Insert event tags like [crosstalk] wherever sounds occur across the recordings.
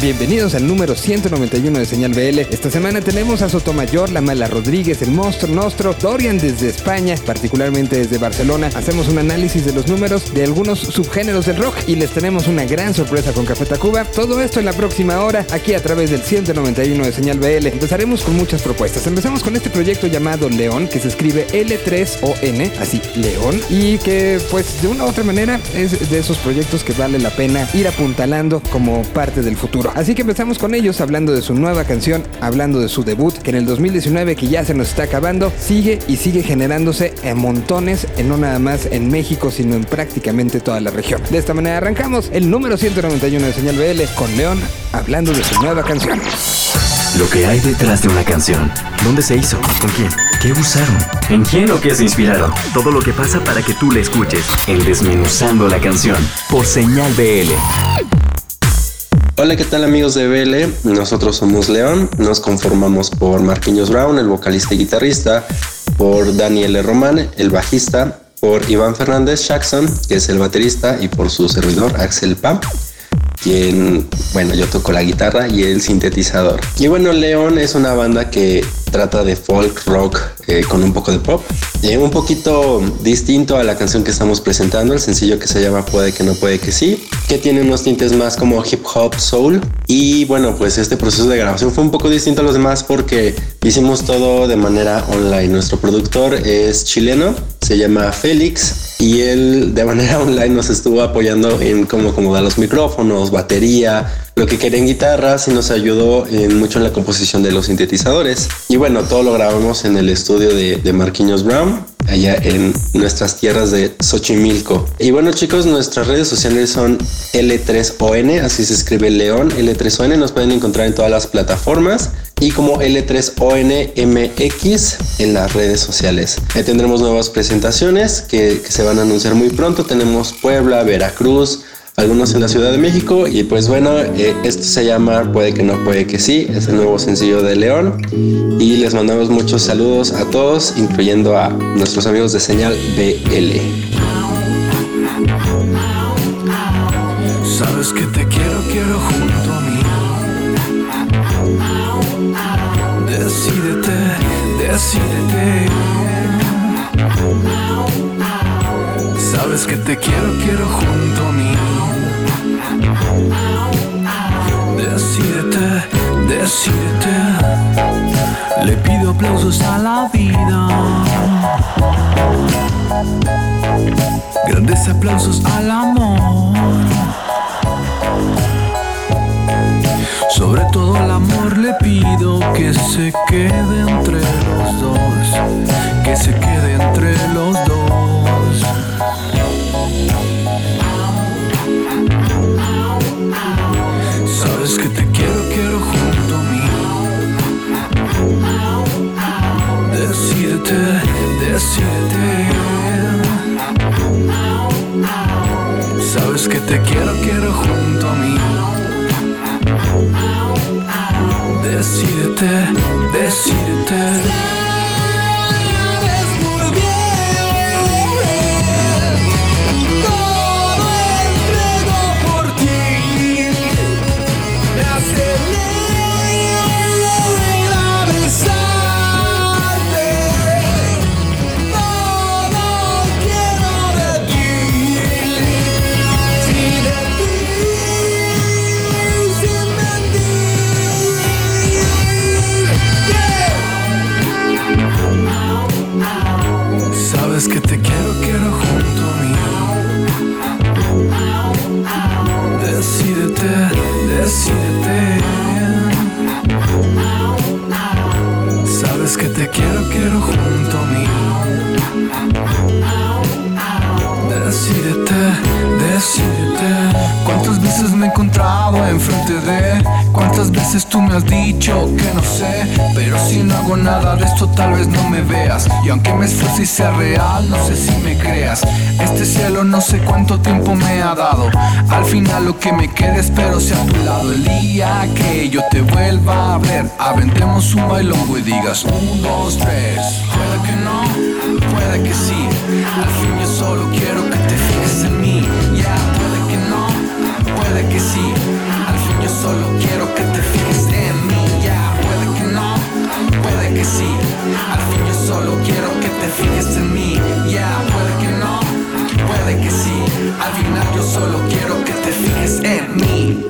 Bienvenidos al número 191 de Señal BL. Esta semana tenemos a Sotomayor, La Mala Rodríguez, El Monstruo Nostro, Dorian desde España, particularmente desde Barcelona. Hacemos un análisis de los números de algunos subgéneros del rock y les tenemos una gran sorpresa con Café Tacuba. Todo esto en la próxima hora, aquí a través del 191 de Señal BL. Empezaremos con muchas propuestas. Empezamos con este proyecto llamado León, que se escribe L3ON, así, León, y que pues de una u otra manera es de esos proyectos que vale la pena ir apuntalando como parte del futuro. Así que empezamos con ellos hablando de su nueva canción, hablando de su debut, que en el 2019, que ya se nos está acabando, sigue y sigue generándose en montones, en no nada más en México, sino en prácticamente toda la región. De esta manera arrancamos el número 191 de Señal BL con León hablando de su nueva canción. Lo que hay detrás de una canción. ¿Dónde se hizo? ¿Con quién? ¿Qué usaron? ¿En quién o qué se inspiraron? Todo lo que pasa para que tú la escuches. En Desmenuzando la canción. Por Señal BL. Hola, ¿qué tal amigos de BL? Nosotros somos León, nos conformamos por Marquinhos Brown, el vocalista y guitarrista, por Daniel Román, el bajista, por Iván Fernández Jackson, que es el baterista, y por su servidor Axel Pam quien, bueno, yo toco la guitarra y el sintetizador. Y bueno, León es una banda que trata de folk rock eh, con un poco de pop. Eh, un poquito distinto a la canción que estamos presentando, el sencillo que se llama Puede que no puede que sí, que tiene unos tintes más como hip hop soul. Y bueno, pues este proceso de grabación fue un poco distinto a los demás porque hicimos todo de manera online. Nuestro productor es chileno, se llama Félix y él de manera [laughs] online nos estuvo apoyando en cómo acomodar los micrófonos, batería, lo que quería en guitarras y nos ayudó mucho en la composición de los sintetizadores. Y bueno, todo lo grabamos en el estudio de, de Marquinhos Brown, allá en nuestras tierras de Xochimilco. Y bueno chicos, nuestras redes sociales son L3ON, así se escribe León, L3ON, nos pueden encontrar en todas las plataformas y como L3ONMX en las redes sociales. Ahí tendremos nuevas presentaciones que, que se van a anunciar muy pronto. Tenemos Puebla, Veracruz, algunos en la Ciudad de México y pues bueno, eh, esto se llama Puede que no, puede que sí, es el nuevo sencillo de León y les mandamos muchos saludos a todos, incluyendo a nuestros amigos de Señal BL. Sabes que te quiero, quiero junto a mí. Decídete, decídete. Sabes que te quiero, quiero junto a mí. Decídete, decídete. Le pido aplausos a la vida. Grandes aplausos al amor. Sobre todo al amor le pido que se quede entre los dos. Que se quede entre los dos. 7. Sabes que te quiero, quiero junto a mí. Decídete, decídete. Sea real, no sé si me creas. Este cielo no sé cuánto tiempo me ha dado. Al final lo que me quede espero sea tu lado. El día que yo te vuelva a ver Aventemos un bailongo y digas un, dos, tres Puede que no,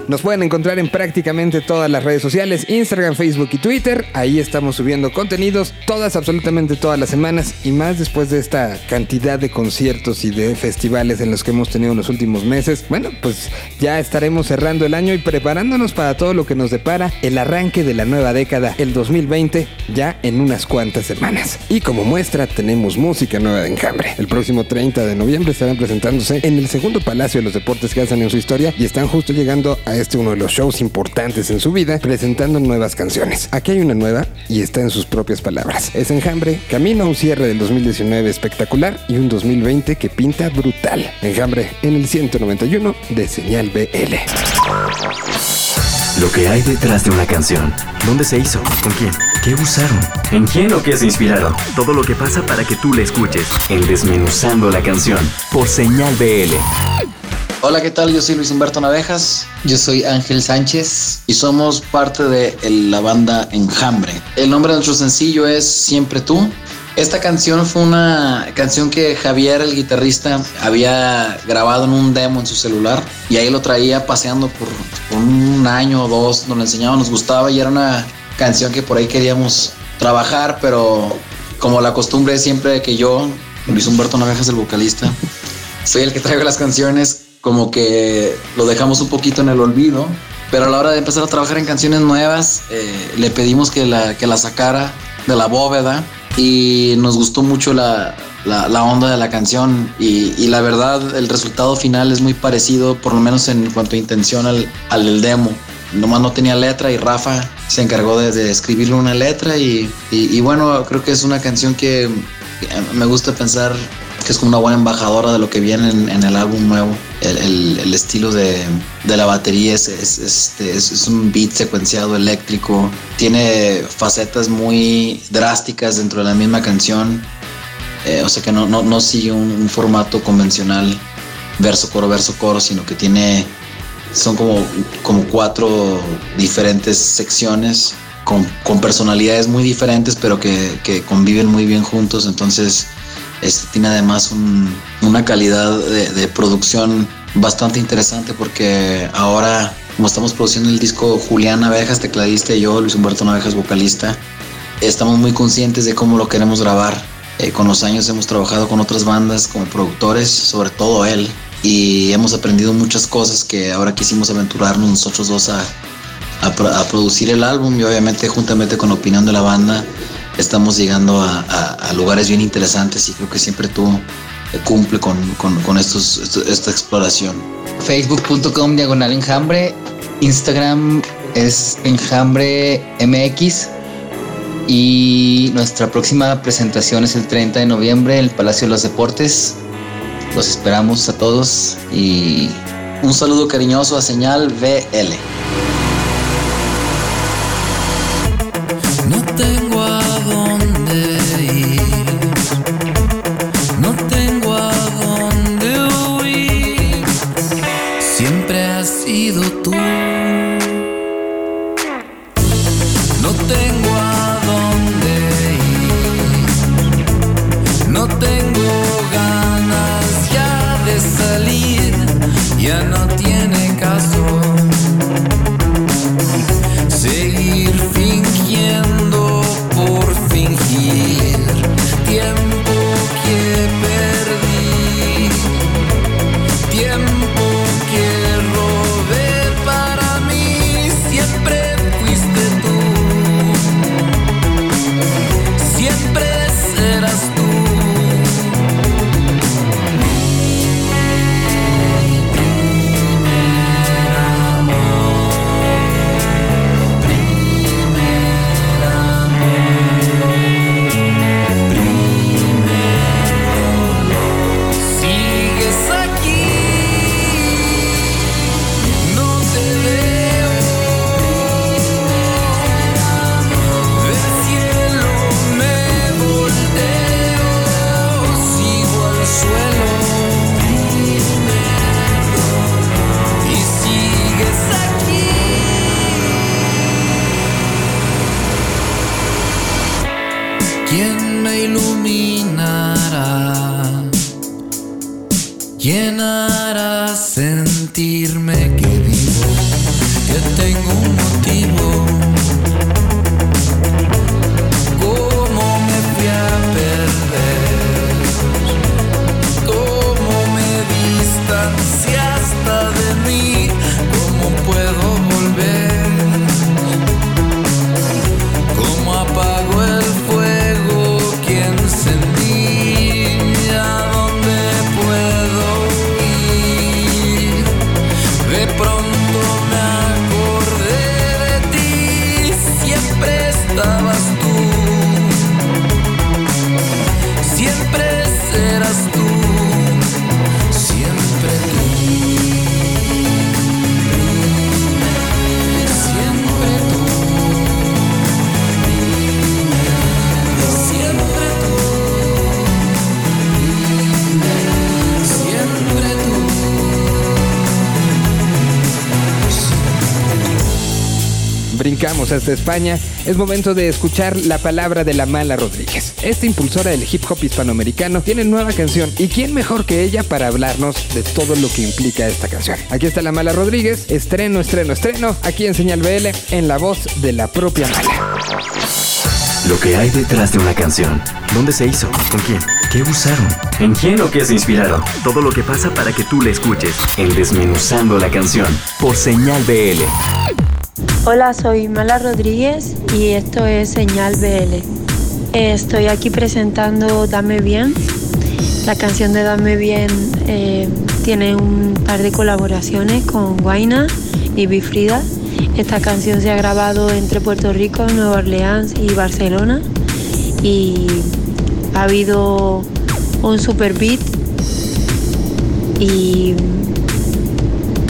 Nos pueden encontrar en prácticamente todas las redes sociales, Instagram, Facebook y Twitter. Ahí estamos subiendo contenidos todas, absolutamente todas las semanas y más después de esta cantidad de conciertos y de festivales en los que hemos tenido en los últimos meses. Bueno, pues ya estaremos cerrando el año y preparándonos para todo lo que nos depara el arranque de la nueva década, el 2020, ya en unas cuantas semanas. Y como muestra tenemos música nueva de Enjambre. El próximo 30 de noviembre estarán presentándose en el segundo Palacio de los Deportes que hacen en su historia y están justo llegando a este uno de los shows importantes en su vida, presentando nuevas canciones. Aquí hay una nueva y está en sus propias palabras. Es Enjambre, camino a un cierre del 2019 espectacular y un 2020 que pinta brutal. Enjambre en el 191 de Señal BL. Lo que hay detrás de una canción. ¿Dónde se hizo? ¿Con quién? ¿Qué usaron? ¿En quién o qué se inspiraron? Todo lo que pasa para que tú la escuches. En Desmenuzando la canción. Por Señal BL. Hola, ¿qué tal? Yo soy Luis Humberto Navejas. Yo soy Ángel Sánchez y somos parte de la banda Enjambre. El nombre de nuestro sencillo es Siempre tú. Esta canción fue una canción que Javier, el guitarrista, había grabado en un demo en su celular y ahí lo traía paseando por, por un año o dos, nos lo enseñaba, nos gustaba y era una canción que por ahí queríamos trabajar, pero como la costumbre es siempre que yo, Luis Humberto Navejas, el vocalista, soy el que traigo las canciones, como que lo dejamos un poquito en el olvido. Pero a la hora de empezar a trabajar en canciones nuevas, eh, le pedimos que la, que la sacara de la bóveda y nos gustó mucho la, la- onda de la canción y, la verdad el resultado final es muy parecido, por lo menos en cuanto a intención al, al del demo. Nomás no tenía letra y Rafa se encargó de, escribirle una letra y, y- bueno, creo que es una canción que me gusta pensar es como una buena embajadora de lo que viene en, en el álbum nuevo. El, el- estilo de, de la batería es, es, este, es- es un beat secuenciado eléctrico. Tiene facetas muy drásticas dentro de la misma canción. Eh, o sea que no, no, no sigue un, un formato convencional verso, coro, verso, coro, sino que tiene son como, como cuatro diferentes secciones con, con personalidades muy diferentes, pero que, que conviven muy bien juntos. Entonces, este tiene además un- una calidad de, producción bastante interesante porque ahora, como estamos produciendo el disco Julián Navejas, tecladista, y yo, Luis Humberto Navejas, vocalista, estamos muy conscientes de cómo lo queremos grabar. Eh, con los años hemos trabajado con otras bandas como productores, sobre todo él, y hemos aprendido muchas cosas que ahora quisimos aventurarnos nosotros dos a, a producir el álbum y obviamente juntamente con la opinión de la banda estamos llegando a, a- a lugares bien interesantes y creo que siempre tú eh, cumple con, con- con estos, esto- esta exploración. Facebook.com diagonal enjambre. Instagram es enjambre MX. Y nuestra próxima presentación es el 30 de noviembre en el Palacio de los Deportes. Los esperamos a todos y Un saludo cariñoso a Señal VL. No tengo ¿Quién me iluminará? ¿Quién hará sentirme que vivo? Que tengo un motivo. ¿Cómo me fui a perder? ¿Cómo me distanciaste de mí? ¿Cómo puedo? Brincamos hasta España. Es momento de escuchar la palabra de la Mala Rodríguez. Esta impulsora del hip hop hispanoamericano tiene nueva canción. ¿Y quién mejor que ella para hablarnos de todo lo que implica esta canción? Aquí está la Mala Rodríguez. Estreno, estreno, estreno. Aquí en Señal BL en la voz de la propia Mala. Lo que hay detrás de una canción. ¿Dónde se hizo? ¿Con quién? ¿Qué usaron? ¿En quién o qué se inspiraron? Todo lo que pasa para que tú la escuches. En Desmenuzando la canción. Por Señal BL. Hola, soy Mala Rodríguez y esto es Señal BL. Eh, Estoy aquí presentando Dame Bien. La canción de Dame Bien eh, tiene un par de colaboraciones con Guaina y Bifrida. Esta canción se ha grabado entre Puerto Rico, Nueva Orleans y Barcelona. Y ha habido un super beat y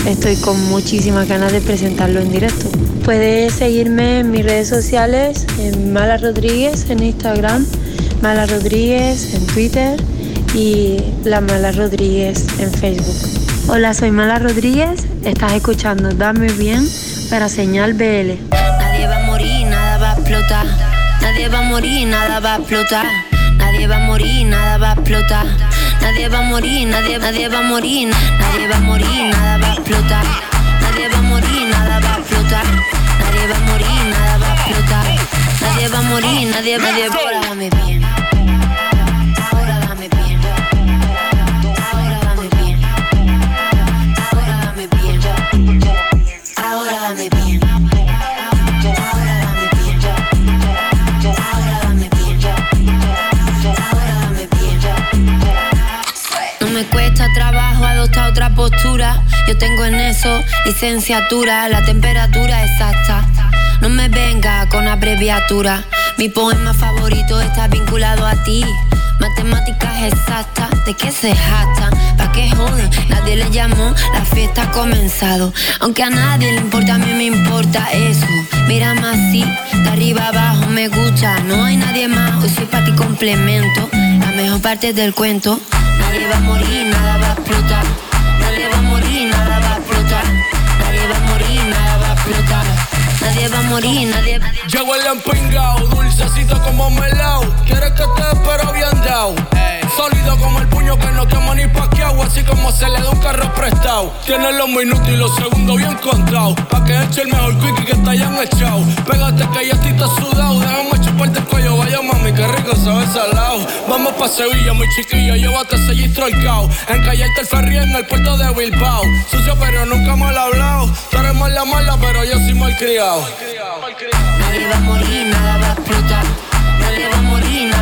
estoy con muchísimas ganas de presentarlo en directo. Puedes seguirme en mis redes sociales, en Mala Rodríguez en Instagram, Mala Rodríguez en Twitter y La Mala Rodríguez en Facebook. Hola, soy Mala Rodríguez, estás escuchando Dame Bien para Señal BL. Nadie va a morir, nada va a explotar. Nadie va a morir, nada va a explotar. Nadie va a morir, nada va a explotar. Nadie va a morir, nadie, nadie va a morir. Nadie va a morir, nada va a explotar. Nadie va a morir, nada va a explotar. Nadie va a morir, nada va a explotar. Nadie va a morir, nadie, nadie. Ahora dame bien. Ahora dame bien. Ahora dame bien. Ahora dame bien. Ahora dame bien. Ahora dame bien. Ahora dame bien. Ahora dame bien. No me cuesta trabajo adoptar otra postura. Yo tengo en eso licenciatura, la temperatura exacta. No me venga con abreviatura. Mi poema favorito está vinculado a ti. Matemáticas exactas, ¿de qué se jactan? ¿Pa' qué joden? Nadie le llamó, la fiesta ha comenzado. Aunque a nadie le importa, a mí me importa eso. Mírame así, de arriba abajo me gusta. No hay nadie más, hoy soy para ti complemento. La mejor parte del cuento. Nadie va a morir, nada va a explotar. Nadie va a morir, nadie va el empingao, dulcecito como melao. Quieres que te espero bien dao. Sólido como el puño que no quema ni paqueado, así como se le da un carro prestado. Tiene los minutos y los segundos bien contados. Pa' que eche el mejor quickie que te hayan echado. Pégate que ya estoy sudado. Déjame chuparte el cuello, vaya mami, qué rico sabe salado. Vamos pa' Sevilla, mi chiquilla, llévate ese gistro al cao. Encallarte el ferry en el puerto de Bilbao. Sucio, pero nunca mal hablado. Tú eres mala, mala, pero yo soy mal criado. Nadie va a morir, nada va a explotar. Nadie va a morir, nada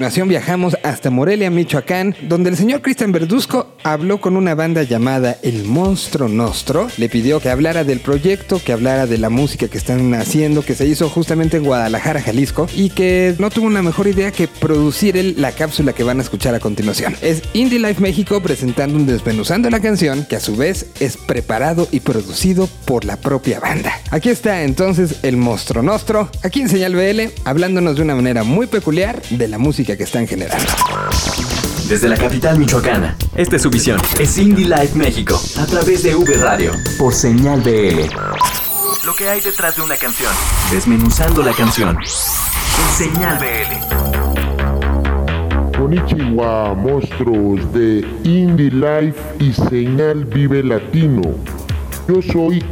continuación viajamos hasta Morelia, Michoacán, donde el señor Cristian Verduzco habló con una banda llamada El Monstruo Nostro. Le pidió que hablara del proyecto, que hablara de la música que están haciendo, que se hizo justamente en Guadalajara, Jalisco, y que no tuvo una mejor idea que producir la cápsula que van a escuchar a continuación. Es Indie Life México presentando un desmenuzando la canción, que a su vez es preparado y producido por la propia banda. Aquí está entonces El Monstruo Nostro, aquí en Señal BL, hablándonos de una manera muy peculiar de la música que están generando. Desde la capital michoacana, esta es su visión. Es Indie Life México, a través de V Radio, por Señal BL. Lo que hay detrás de una canción, desmenuzando la canción. En Señal BL. Konnichiwa, monstruos de Indie Life y Señal Vive Latino. Yo soy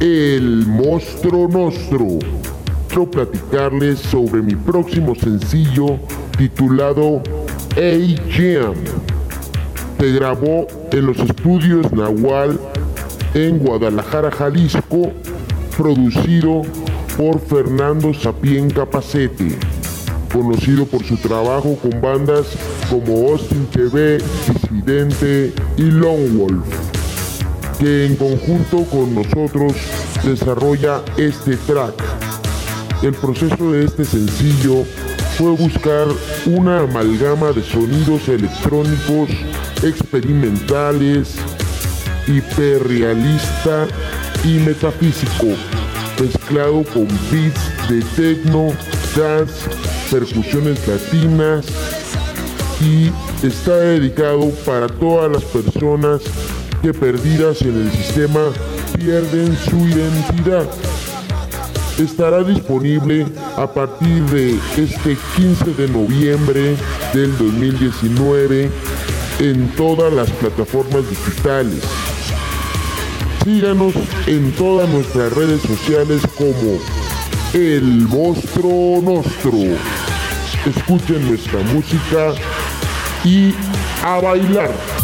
el Monstruo Nostro. Quiero platicarles sobre mi próximo sencillo titulado A-Jam. Se grabó en los estudios Nahual en Guadalajara, Jalisco, producido por Fernando Sapien Capacete conocido por su trabajo con bandas como Austin TV, Disidente y Lone Wolf, que en conjunto con nosotros desarrolla este track. El proceso de este sencillo fue buscar una amalgama de sonidos electrónicos experimentales, hiperrealista y metafísico, mezclado con beats de techno, jazz, percusiones latinas y está dedicado para todas las personas que perdidas en el sistema pierden su identidad. Estará disponible a partir de este 15 de noviembre del 2019 en todas las plataformas digitales. Síganos en todas nuestras redes sociales como El Monstruo Nostro. Escuchen nuestra música y a bailar.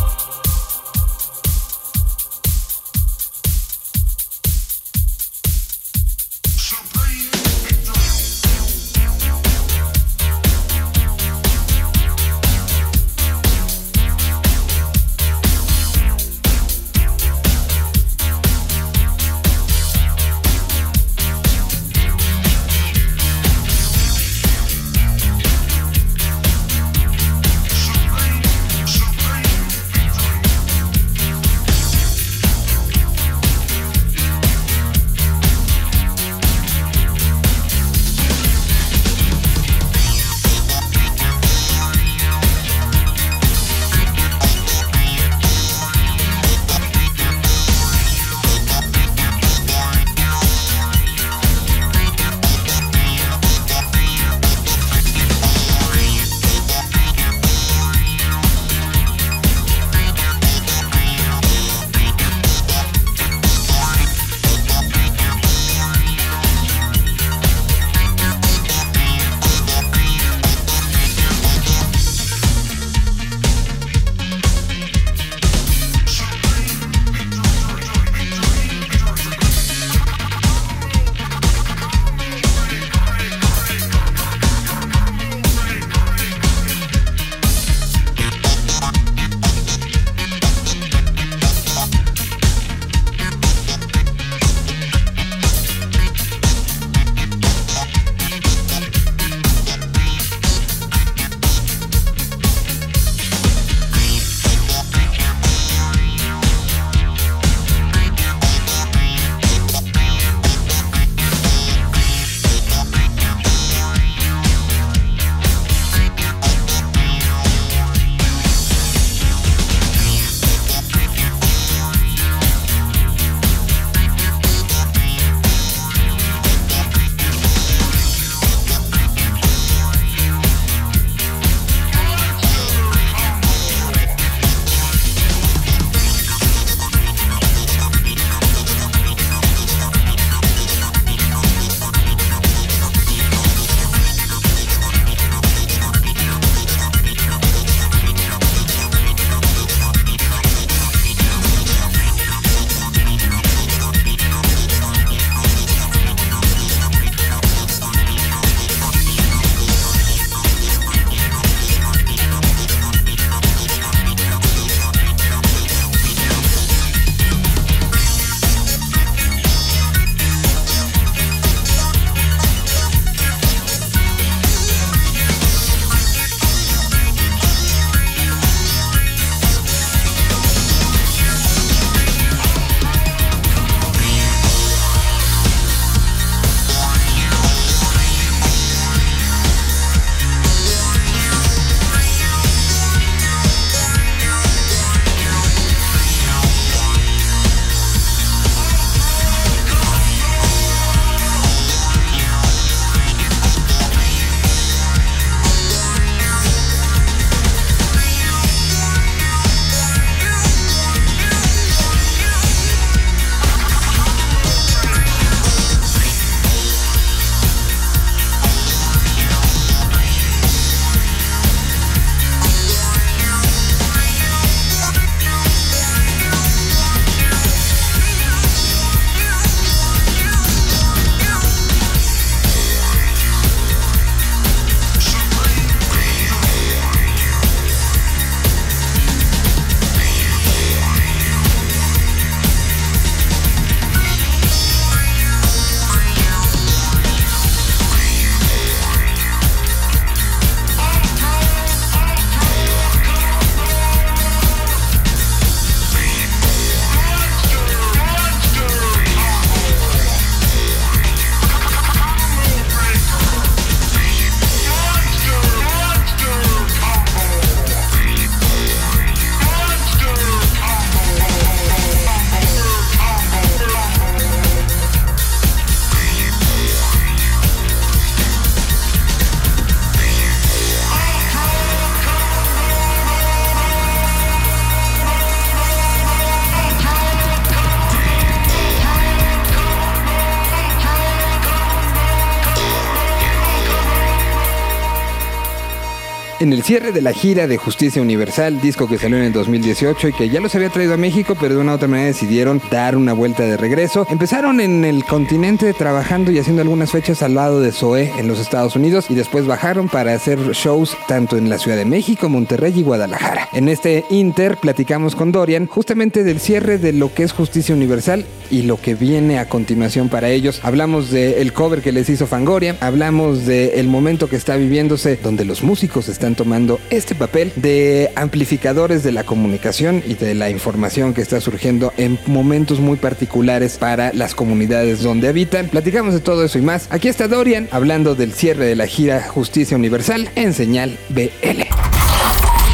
En cierre de la gira de Justicia Universal, disco que salió en el 2018 y que ya los había traído a México, pero de una u otra manera decidieron dar una vuelta de regreso. Empezaron en el continente trabajando y haciendo algunas fechas al lado de Zoé en los Estados Unidos y después bajaron para hacer shows tanto en la Ciudad de México, Monterrey y Guadalajara. En este Inter platicamos con Dorian justamente del cierre de lo que es Justicia Universal y lo que viene a continuación para ellos. Hablamos del cover que les hizo Fangoria, hablamos del momento que está viviéndose donde los músicos están tomando este papel de amplificadores de la comunicación y de la información que está surgiendo en momentos muy particulares para las comunidades donde habitan. Platicamos de todo eso y más. Aquí está Dorian hablando del cierre de la gira Justicia Universal en Señal BL.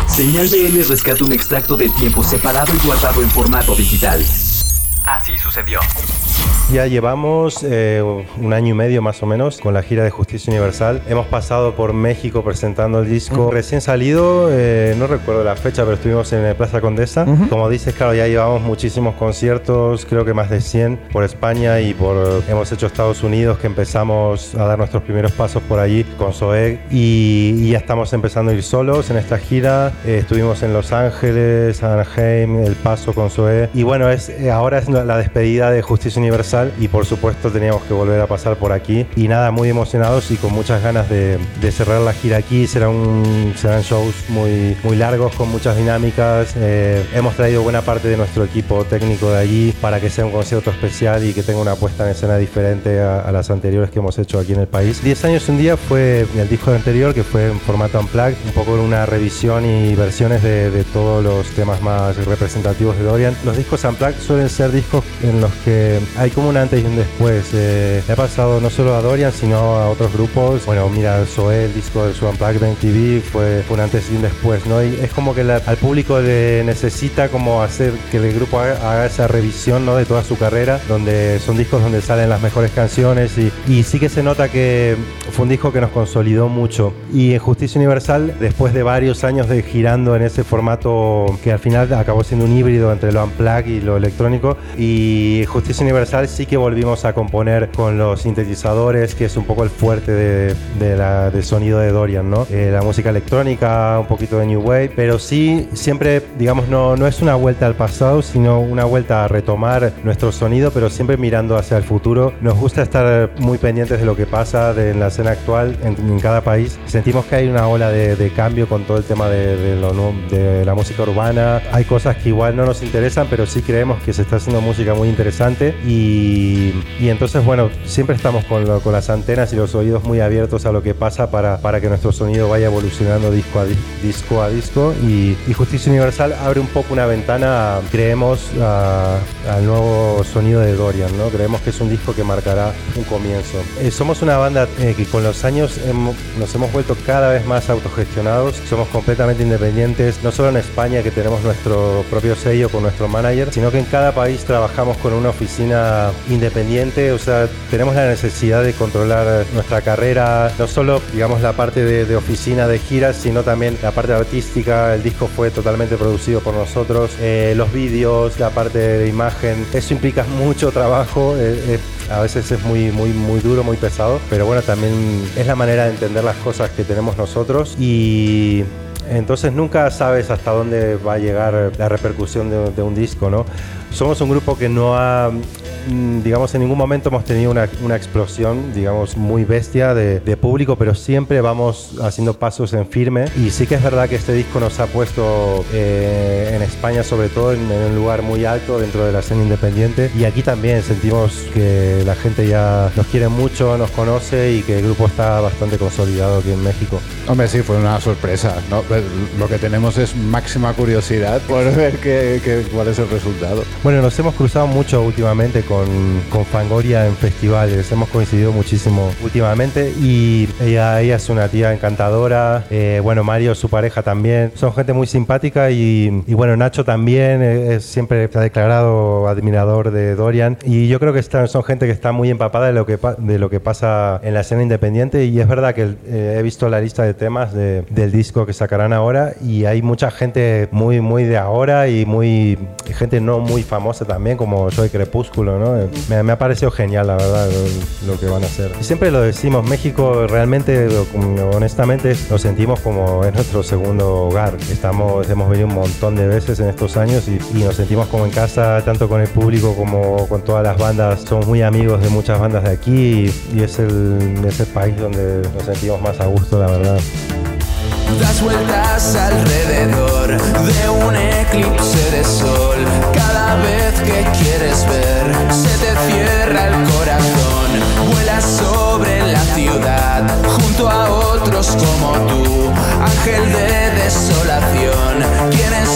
Señal BL rescata un extracto del tiempo separado y guardado en formato digital. Así sucedió. Ya llevamos eh, un año y medio más o menos con la gira de Justicia Universal. Hemos pasado por México presentando el disco. Recién salido, eh, no recuerdo la fecha, pero estuvimos en Plaza Condesa. Como dices, claro, ya llevamos muchísimos conciertos, creo que más de 100 por España y por hemos hecho Estados Unidos, que empezamos a dar nuestros primeros pasos por allí con Zoe y, y ya estamos empezando a ir solos en esta gira. Eh, estuvimos en Los Ángeles, Anaheim, El Paso con Zoe y bueno, es, eh, ahora es la despedida de Justicia Universal y por supuesto teníamos que volver a pasar por aquí y nada, muy emocionados y con muchas ganas de, de cerrar la gira aquí. Será un, serán shows muy, muy largos con muchas dinámicas. Eh, hemos traído buena parte de nuestro equipo técnico de allí para que sea un concierto especial y que tenga una puesta en escena diferente a, a las anteriores que hemos hecho aquí en el país. 10 años un día fue el disco anterior que fue en formato unplugged, un poco una revisión y versiones de, de todos los temas más representativos de Dorian. Los discos unplugged suelen ser discos en los que hay como un antes y un después. Eh, le ha pasado no solo a Dorian, sino a otros grupos. Bueno, mira, Zoé, el disco de su Unplugged en TV fue, fue un antes y un después, ¿no? Y es como que la- al público le necesita como hacer que el grupo haga, haga esa revisión, ¿no? De toda su carrera, donde son discos donde salen las mejores canciones y, y sí que se nota que fue un disco que nos consolidó mucho. Y en Justicia Universal, después de varios años de girando en ese formato que al final acabó siendo un híbrido entre lo unplugged y lo electrónico, y Justicia Universal sí que volvimos a componer con los sintetizadores, que es un poco el fuerte de, de la, del sonido de Dorian, ¿no? Eh, la música electrónica, un poquito de New Wave, pero sí, siempre, digamos, no, no es una vuelta al pasado, sino una vuelta a retomar nuestro sonido, pero siempre mirando hacia el futuro. Nos gusta estar muy pendientes de lo que pasa de, en la escena actual en, en cada país. Sentimos que hay una ola de, de cambio con todo el tema de, de lo de la música urbana. Hay cosas que igual no nos interesan, pero sí creemos que se está haciendo música muy interesante y, y entonces, bueno, siempre estamos con, lo- con las antenas y los oídos muy abiertos a lo que pasa para, para que nuestro sonido vaya evolucionando disco a, di- disco, a disco y, y Justicia Universal abre un poco una ventana, creemos, al nuevo sonido de Dorian, ¿no? Creemos que es un disco que marcará un comienzo. Eh, somos una banda eh, que con los años hemo- nos hemos vuelto cada vez más autogestionados, somos completamente independientes, no solo en España que tenemos nuestro propio sello con nuestro manager, sino que en cada país trabajamos con una oficina independiente, o sea, tenemos la necesidad de controlar nuestra carrera, no solo, digamos, la parte de, de oficina de giras, sino también la parte artística, el disco fue totalmente producido por nosotros, eh, los vídeos, la parte de imagen, eso implica mucho trabajo, eh, eh, a veces es muy, muy, muy duro, muy pesado, pero bueno, también es la manera de entender las cosas que tenemos nosotros. Y entonces nunca sabes hasta dónde va a llegar la repercusión de, de un disco, ¿no? Somos un grupo que no ha, digamos, en ningún momento hemos tenido una, una explosión, digamos, muy bestia de, de público, pero siempre vamos haciendo pasos en firme. Y sí que es verdad que este disco nos ha puesto eh, en España, sobre todo, en, en un lugar muy alto dentro de la escena independiente. Y aquí también sentimos que la gente ya nos quiere mucho, nos conoce y que el grupo está bastante consolidado aquí en México. Hombre, sí, fue una sorpresa. ¿no? Pues, Lo que tenemos es máxima curiosidad por ver qué, qué- cuál es el resultado. Bueno, nos hemos cruzado mucho últimamente con, con Fangoria en festivales, hemos coincidido muchísimo últimamente y ella, ella es una tía encantadora, eh, bueno, Mario, su pareja también, son gente muy simpática y, y bueno, Nacho también, eh, es- siempre se ha declarado admirador de Dorian. Y yo creo que están, son gente que está muy empapada de lo, que, de lo que pasa en la escena independiente. Y es verdad que eh, he visto la lista de temas de- del disco que sacarán ahora y hay mucha gente muy, muy de ahora y muy gente no muy famosa también, como Soy Crepúsculo, ¿no? ¿No? Eh, Me, me ha parecido genial, la verdad, lo, lo que van a hacer. Siempre lo decimos, México realmente, lo- honestamente, nos sentimos como es nuestro segundo hogar. Estamos, hemos venido un montón de veces en estos años y, y nos sentimos como en casa, tanto con el público como con todas las bandas. Somos muy amigos de muchas bandas de aquí y, y es, el, es el país donde nos sentimos más a gusto, la verdad. Das vueltas alrededor de un eclipse de sol. Cada vez que quieres ver, se te cierra el corazón. Vuelas sobre la ciudad, junto a otros como tú. Ángel de desolación, ¿quién es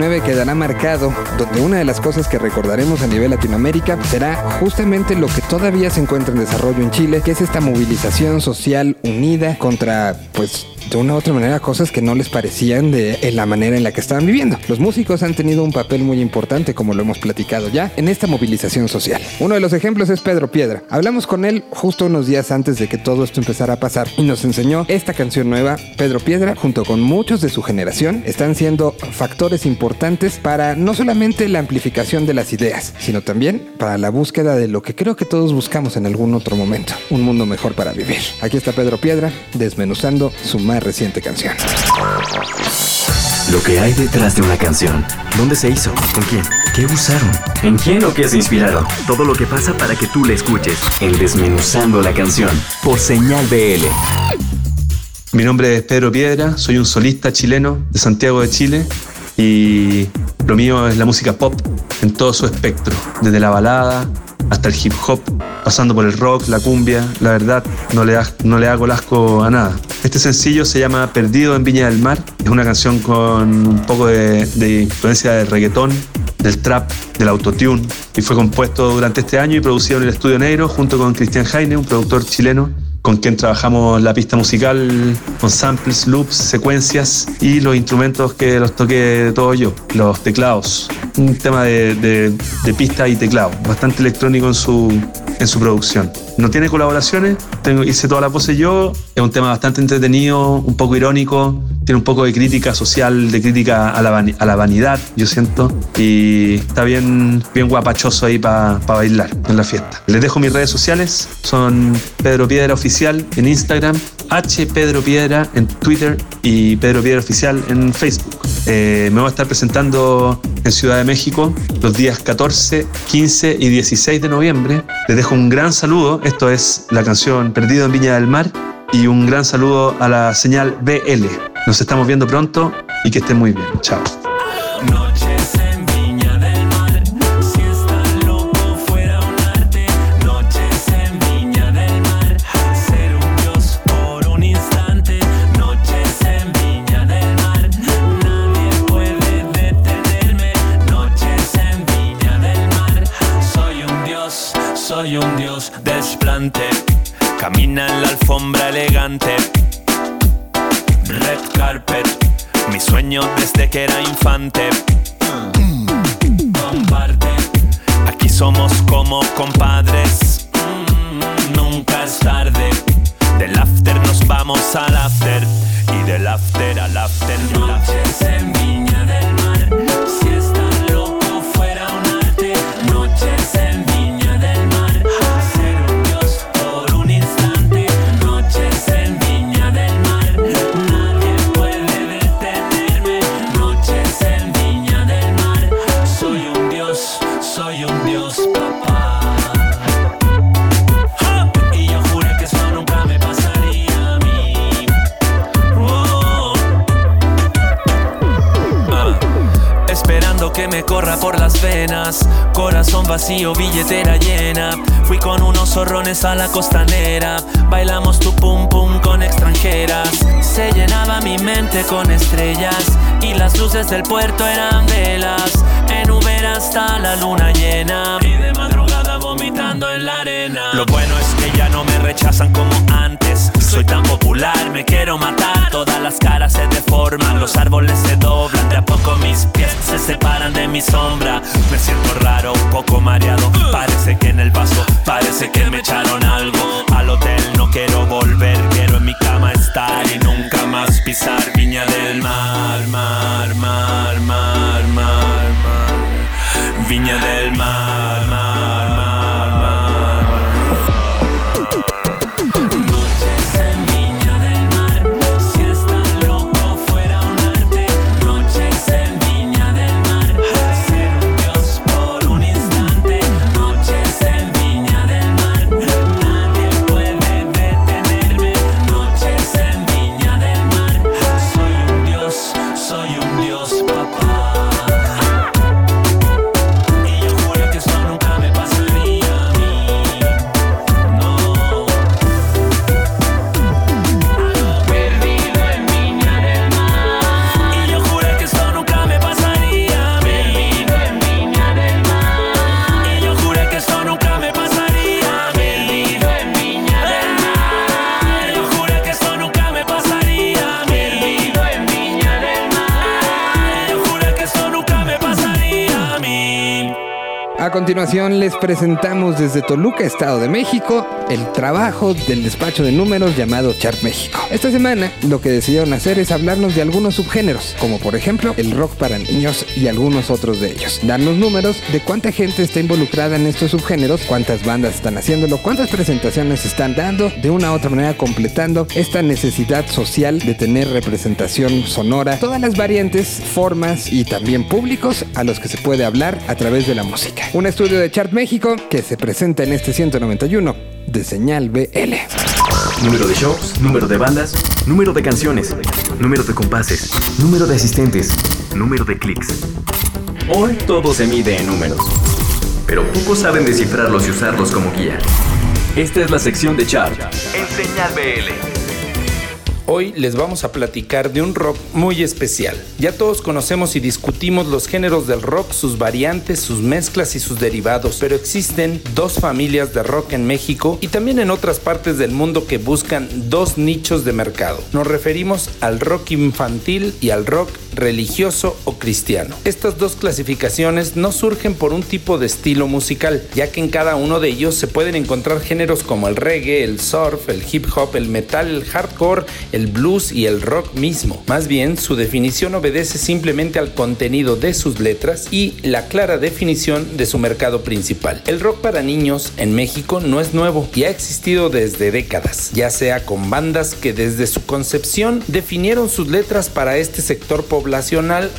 2019 quedará marcado donde una de las cosas que recordaremos a nivel Latinoamérica será justamente lo que todavía se encuentra en desarrollo en Chile, que es esta movilización social unida contra, pues, de una u otra manera, cosas que no les parecían de en la manera en la que estaban viviendo. Los músicos han tenido un papel muy importante, como lo hemos platicado ya, en esta movilización social. Uno de los ejemplos es Pedro Piedra. Hablamos con él justo unos días antes de que todo esto empezara a pasar y nos enseñó esta canción nueva. Pedro Piedra, junto con muchos de su generación, están siendo factores importantes para no solamente la amplificación de las ideas, sino también para la búsqueda de lo que creo que todos buscamos en algún otro momento, un mundo mejor para vivir. Aquí está Pedro Piedra desmenuzando su más reciente canción. Lo que hay detrás de una canción. ¿Dónde se hizo? ¿Con quién? ¿Qué usaron? ¿En quién o qué se inspiraron? Todo lo que pasa para que tú la escuches. En Desmenuzando la canción. Por Señal BL. Mi nombre es Pedro Piedra, soy un solista chileno de Santiago de Chile y lo mío es la música pop en todo su espectro, desde la balada hasta el hip hop, pasando por el rock, la cumbia, la verdad no le, no hago asco a nada. Este sencillo se llama Perdido en Viña del Mar, es una canción con un poco de, influencia del reggaetón, del trap, del autotune. Y fue compuesto durante este año y producido en el Estudio Negro junto con Cristian Jaime, un productor chileno con quien trabajamos la pista musical con samples, loops, secuencias y los instrumentos que los toqué todo yo, los teclados. Un tema de, de- pista y teclado, bastante electrónico en su, en su producción. No tiene colaboraciones, tengo, hice toda la pose yo, es un tema bastante entretenido, un poco irónico, tiene un poco de crítica social, de crítica a la, a la vanidad, yo siento, y está bien, bien guapachoso ahí para bailar en la fiesta. Les dejo mis redes sociales, son Pedro Piedra Oficial en Instagram, H Pedro Piedra en Twitter y Pedro Piedra Oficial en Facebook. Eh, me voy a estar presentando en Ciudad de México los días 14, 15 y 16 de noviembre. Les dejo un gran saludo. Esto es la canción Perdido en Viña del Mar y un gran saludo a la señal BL. Nos estamos viendo pronto y que estén muy bien. Chao. Era del puerto Viña del Mar, continuación les presentamos desde Toluca, Estado de México, el trabajo del despacho de números llamado Chart México. Esta semana lo que decidieron hacer es hablarnos de algunos subgéneros, como por ejemplo el rock para niños y algunos otros de ellos. Darnos números de cuánta gente está involucrada en estos subgéneros, cuántas bandas están haciéndolo, cuántas presentaciones están dando, de una u otra manera completando esta necesidad social de tener representación sonora, todas las variantes, formas y también públicos a los que se puede hablar a través de la música. Un estudio de Chart México que se presenta en este 191 de señal BL. Número de shows, número de bandas, número de canciones, número de compases, número de asistentes, número de clics. Hoy todo se mide en números, pero pocos saben descifrarlos y usarlos como guía. Esta es la sección de Chart en Señal BL. Hoy les vamos a platicar de un rock muy especial. Ya todos conocemos y discutimos los géneros del rock, sus variantes, sus mezclas y sus derivados, pero existen dos familias de rock en México y también en otras partes del mundo que buscan dos nichos de mercado. Nos referimos al rock infantil y al rock religioso o cristiano. Estas dos clasificaciones no surgen por un tipo de estilo musical, ya que en cada uno de ellos se pueden encontrar géneros como el reggae, el surf, el hip hop, el metal, el hardcore, el blues y el rock mismo. Más bien, su definición obedece simplemente al contenido de sus letras y la clara definición de su mercado principal. El rock para niños en México no es nuevo y ha existido desde décadas, ya sea con bandas que desde su concepción definieron sus letras para este sector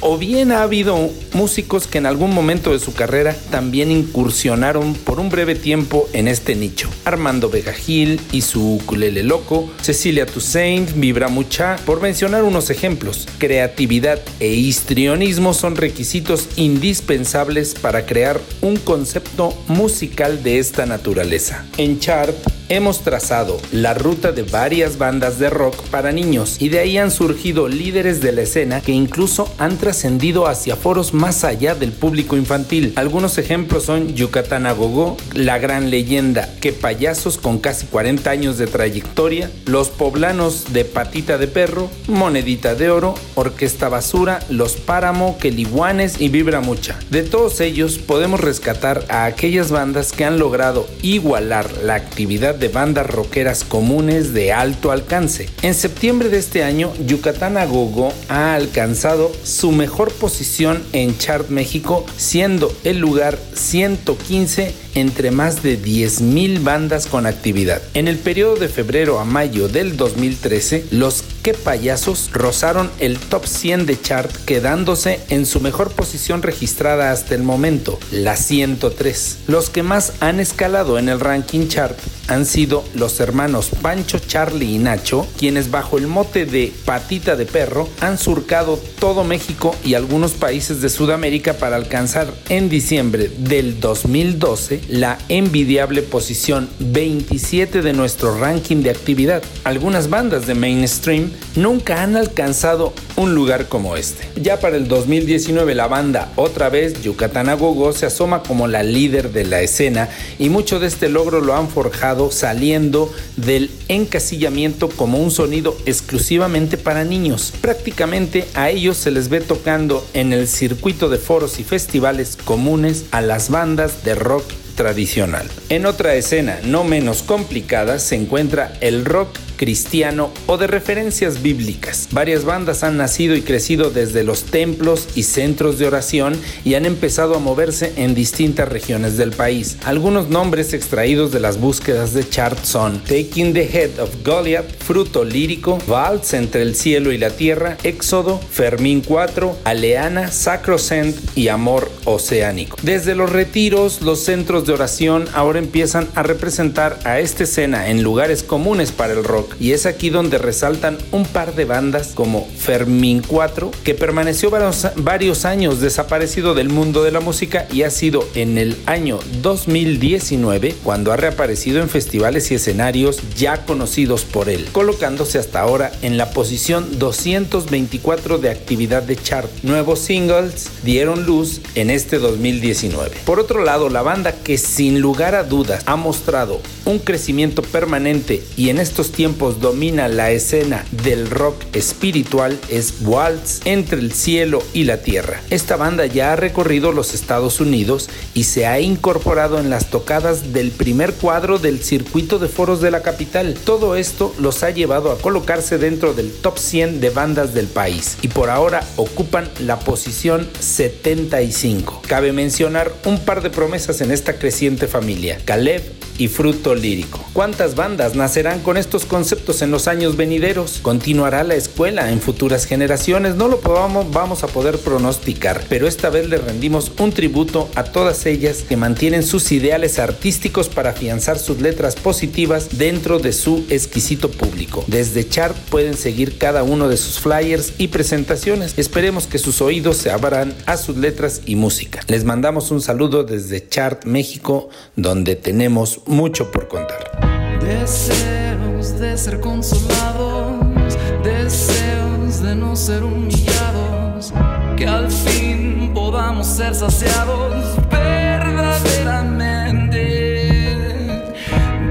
o bien ha habido músicos que en algún momento de su carrera también incursionaron por un breve tiempo en este nicho. Armando Vega Gil y su ukulele loco, Cecilia Toussaint, Vibra Mucha, por mencionar unos ejemplos. Creatividad e histrionismo son requisitos indispensables para crear un concepto musical de esta naturaleza. En Chart hemos trazado la ruta de varias bandas de rock para niños y de ahí han surgido líderes de la escena que incluso han trascendido hacia foros más allá del público infantil. Algunos ejemplos son Yucatán a Gogo, La Gran Leyenda, Que Payasos con casi 40 años de trayectoria, Los Poblanos de Patita de Perro, Monedita de Oro, Orquesta Basura, Los Páramo, Queliguanes y Vibra Mucha. De todos ellos podemos rescatar a aquellas bandas que han logrado igualar la actividad de bandas rockeras comunes de alto alcance. En septiembre de este año, Yucatán a Gogo ha alcanzado su mejor posición en Chart México, siendo el lugar 115 entre más de 10.000 bandas con actividad. En el periodo de febrero a mayo del 2013, los Que Payasos rozaron el top 100 de chart, quedándose en su mejor posición registrada hasta el momento, la 103. Los que más han escalado en el ranking chart han sido los hermanos Pancho, Charlie y Nacho, quienes bajo el mote de Patita de Perro han surcado todo México y algunos países de Sudamérica para alcanzar en diciembre del 2012 la envidiable posición 27 de nuestro ranking de actividad. Algunas bandas de mainstream nunca han alcanzado un lugar como este. Ya para el 2019 la banda otra vez Yucatán a Gogo se asoma como la líder de la escena y mucho de este logro lo han forjado saliendo del encasillamiento como un sonido exclusivamente para niños. Prácticamente a ellos se les ve tocando en el circuito de foros y festivales comunes a las bandas de rock tradicional. En otra escena no menos complicada se encuentra el rock cristiano o de referencias bíblicas. Varias bandas han nacido y crecido desde los templos y centros de oración y han empezado a moverse en distintas regiones del país. Algunos nombres extraídos de las búsquedas de chart son Taking the Head of Goliath, Fruto Lírico, Valse entre el cielo y la tierra, Éxodo, Fermín 4, Aleana, Sacrosent y Amor Oceánico. Desde los retiros, los centros de oración ahora empiezan a representar a esta escena en lugares comunes para el rock y es aquí donde resaltan un par de bandas como Fermín 4 que permaneció varios, varios años desaparecido del mundo de la música y ha sido en el año 2019 cuando ha reaparecido en festivales y escenarios ya conocidos por él, colocándose hasta ahora en la posición 224 de actividad de chart. Nuevos singles dieron luz en este 2019. Por otro lado, la banda que sin lugar a dudas ha mostrado un crecimiento permanente y en estos tiempos domina la escena del rock espiritual es Waltz entre el cielo y la tierra. Esta banda ya ha recorrido los Estados Unidos y se ha incorporado en las tocadas del primer cuadro del circuito de foros de la capital. Todo esto los ha llevado a colocarse dentro del top 100 de bandas del país y por ahora ocupan la posición 75. Cabe mencionar un par de promesas en esta creciente familia, Caleb y Fruto Lírico. ¿Cuántas bandas nacerán con estos conceptos en los años venideros? ¿Continuará la escuela en futuras generaciones? No lo podamos, vamos a poder pronosticar, pero esta vez le rendimos un tributo a todas ellas que mantienen sus ideales artísticos para afianzar sus letras positivas dentro de su exquisito público. Desde Chart pueden seguir cada uno de sus flyers y presentaciones. Esperemos que sus oídos se abran a sus letras y música. Les mandamos un saludo desde Chart México, donde tenemos mucho por contar. Deseos de ser consolados, deseos de no ser humillados, que al fin podamos ser saciados verdaderamente.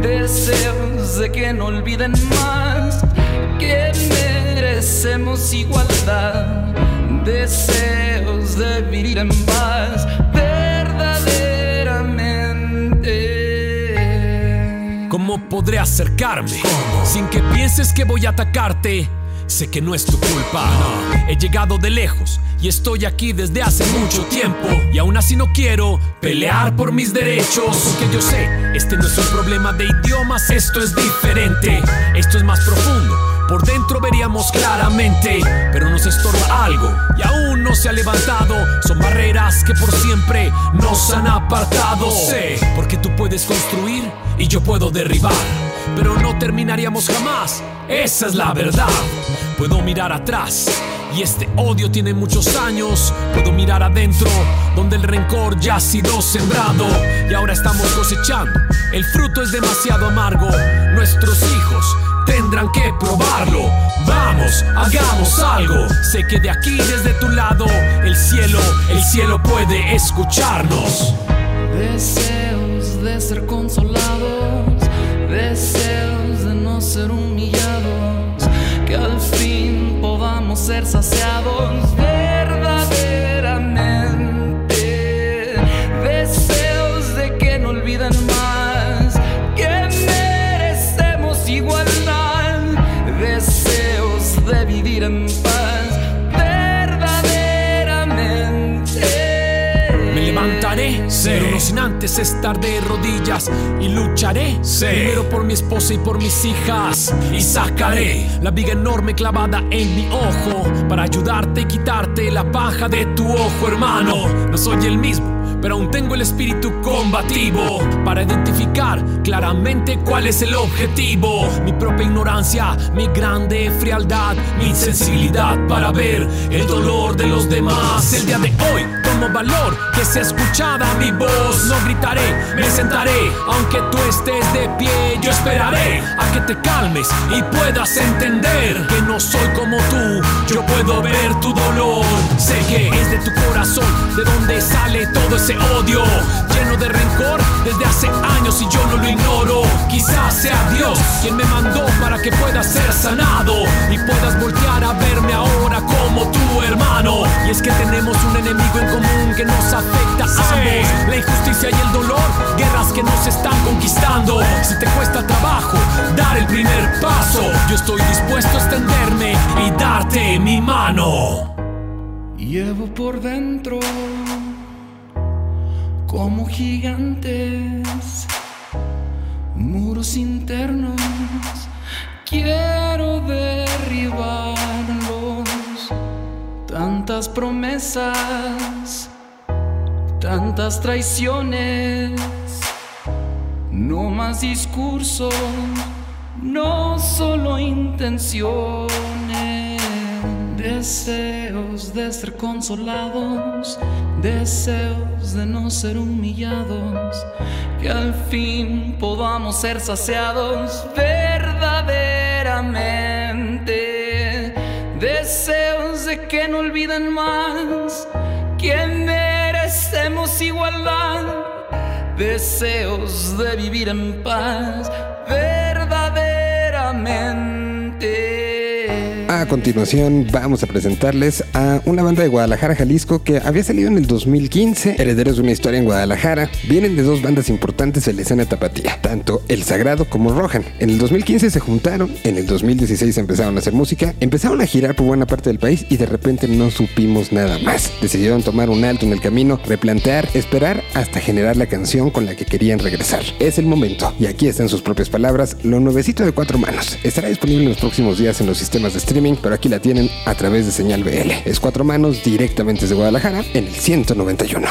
Deseos de que no olviden más que merecemos igualdad, deseos de vivir en paz, ¿Cómo podré acercarme sin que pienses que voy a atacarte? Sé que no es tu culpa. He llegado de lejos y estoy aquí desde hace mucho tiempo. Y aún así no quiero pelear por mis derechos. Porque yo sé, este no es un problema de idiomas, esto es diferente. Esto es más profundo. Por dentro veríamos claramente, pero nos estorba algo y aún no se ha levantado. Son barreras que por siempre nos han apartado. Sé, porque tú puedes construir y yo puedo derribar, pero no terminaríamos jamás. Esa es la verdad. Puedo mirar atrás y este odio tiene muchos años. Puedo mirar adentro, donde el rencor ya ha sido sembrado. Y ahora estamos cosechando. El fruto es demasiado amargo. Nuestros hijos tendrán que probarlo. Vamos, hagamos algo. Sé que de aquí, desde tu lado, el cielo, el cielo puede escucharnos. Deseos de ser consolados, deseos de no ser humillados, que al fin podamos ser saciados antes estar de rodillas y lucharé primero por mi esposa y por mis hijas y sacaré la viga enorme clavada en mi ojo para ayudarte y quitarte la paja de tu ojo, hermano. No soy el mismo. Pero aún tengo el espíritu combativo para identificar claramente cuál es el objetivo. Mi propia ignorancia, mi grande frialdad, mi insensibilidad para ver el dolor de los demás. El día de hoy tomo valor que sea escuchada mi voz. No gritaré, me sentaré, aunque tú estés de pie. Yo esperaré a que te calmes y puedas entender que no soy como tú. Yo puedo ver tu dolor. Sé que es de tu corazón, de donde sale todo ese odio lleno de rencor desde hace años y yo no lo ignoro. Quizás sea Dios quien me mandó para que pueda ser sanado y puedas voltear a verme ahora como tu hermano. Y es que tenemos un enemigo en común que nos afecta a ambos: la injusticia y el dolor, guerras que nos están conquistando. Si te cuesta trabajo dar el primer paso, yo estoy dispuesto a extenderme y darte mi mano. Llevo por dentro como gigantes, muros internos, quiero derribarlos. Tantas promesas, tantas traiciones, no más discursos, no solo intenciones. Deseos de ser consolados, deseos de no ser humillados, que al fin podamos ser saciados verdaderamente. Deseos de que no olviden más que merecemos igualdad, deseos de vivir en paz verdaderamente. A continuación vamos a presentarles a una banda de Guadalajara, Jalisco que había salido en el 2015, herederos de una historia en Guadalajara. Vienen de dos bandas importantes en la escena tapatía, tanto El Sagrado como Rohan. En el 2015 se juntaron, en el 2016 empezaron a hacer música, empezaron a girar por buena parte del país y de repente no supimos nada más. Decidieron tomar un alto en el camino, replantear, esperar hasta generar la canción con la que querían regresar. Es el momento y aquí están sus propias palabras, lo nuevecito de cuatro manos. Estará disponible en los próximos días en los sistemas de streaming pero aquí la tienen a través de señal BL. Es cuatro manos directamente desde Guadalajara en el 191.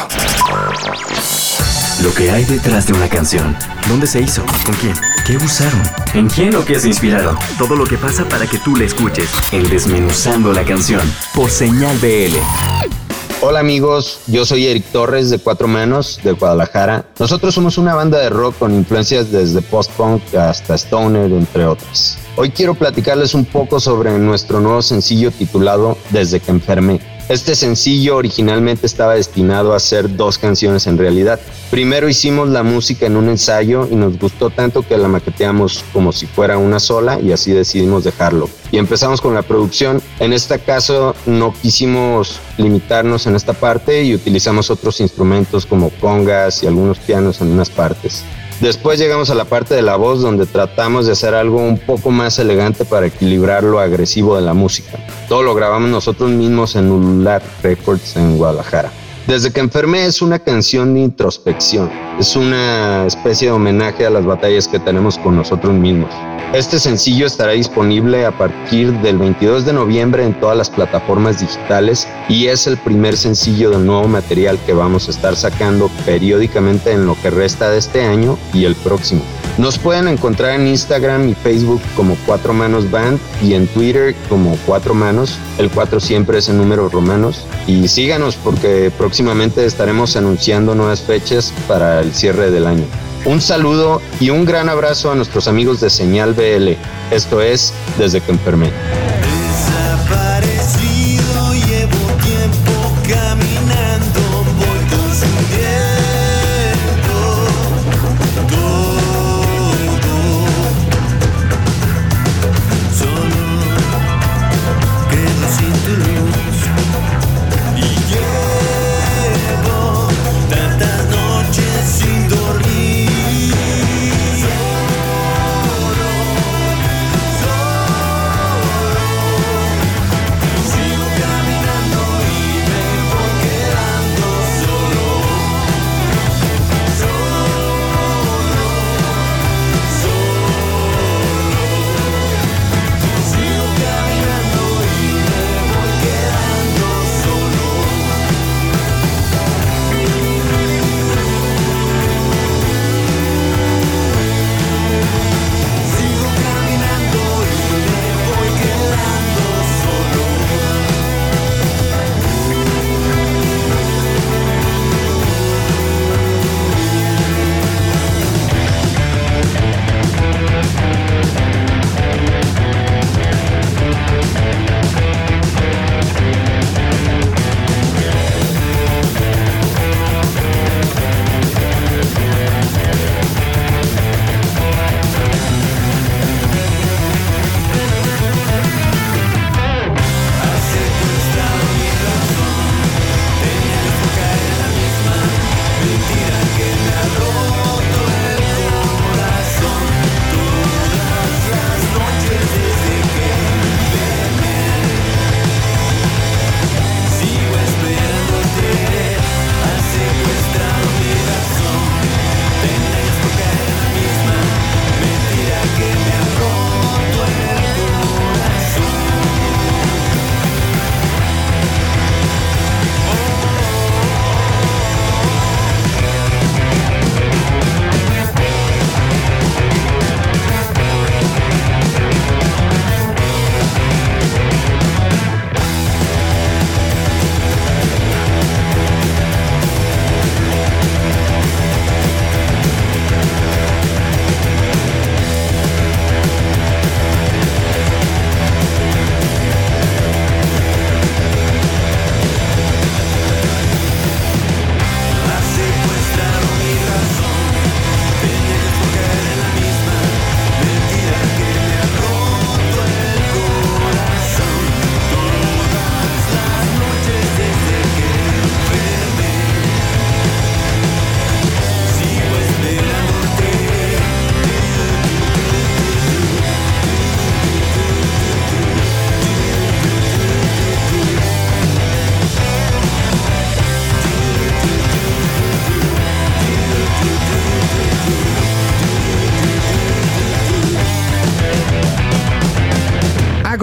Lo que hay detrás de una canción. ¿Dónde se hizo? ¿Con quién? ¿Qué usaron? ¿En quién o qué se inspiraron? Todo lo que pasa para que tú la escuches. En Desmenuzando la canción. Por señal BL. Hola amigos, yo soy Eric Torres de Cuatro Manos de Guadalajara. Nosotros somos una banda de rock con influencias desde post-punk hasta stoner, entre otras. Hoy quiero platicarles un poco sobre nuestro nuevo sencillo titulado Desde que enfermé. Este sencillo originalmente estaba destinado a ser dos canciones en realidad. Primero hicimos la música en un ensayo y nos gustó tanto que la maqueteamos como si fuera una sola y así decidimos dejarlo. Y empezamos con la producción. En este caso no quisimos limitarnos en esta parte y utilizamos otros instrumentos como congas y algunos pianos en unas partes. Después llegamos a la parte de la voz donde tratamos de hacer algo un poco más elegante para equilibrar lo agresivo de la música. Todo lo grabamos nosotros mismos en Ulular Records en Guadalajara. Desde que enfermé es una canción de introspección, es una especie de homenaje a las batallas que tenemos con nosotros mismos. Este sencillo estará disponible a partir del 22 de noviembre en todas las plataformas digitales y es el primer sencillo del nuevo material que vamos a estar sacando periódicamente en lo que resta de este año y el próximo. Nos pueden encontrar en Instagram y Facebook como Cuatro Manos Band y en Twitter como Cuatro Manos. El 4 siempre es en números romanos. Y síganos porque próximamente estaremos anunciando nuevas fechas para el cierre del año. Un saludo y un gran abrazo a nuestros amigos de Señal BL. Esto es Desde que enfermé.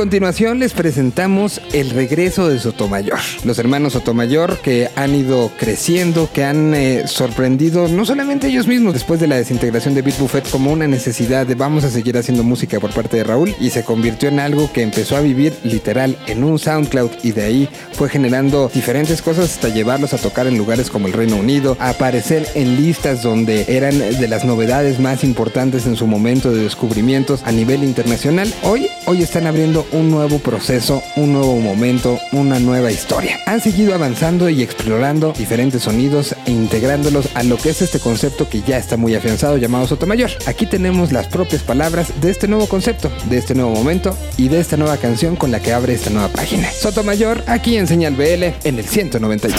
Continuación les presentamos el regreso de Sotomayor. Los hermanos Sotomayor que han ido creciendo, que han eh, sorprendido no solamente ellos mismos después de la desintegración de Beat Buffet como una necesidad de vamos a seguir haciendo música por parte de Raúl y se convirtió en algo que empezó a vivir literal en un SoundCloud y de ahí fue generando diferentes cosas hasta llevarlos a tocar en lugares como el Reino Unido, a aparecer en listas donde eran de las novedades más importantes en su momento de descubrimientos a nivel internacional. Hoy, hoy están abriendo un nuevo proceso, un nuevo momento, una nueva historia. Han seguido avanzando y explorando diferentes sonidos e integrándolos a lo que es este concepto que ya está muy afianzado llamado Sotomayor. Aquí tenemos las propias palabras de este nuevo concepto, de este nuevo momento y de esta nueva canción con la que abre esta nueva página. Sotomayor aquí en Señal BL en el 191.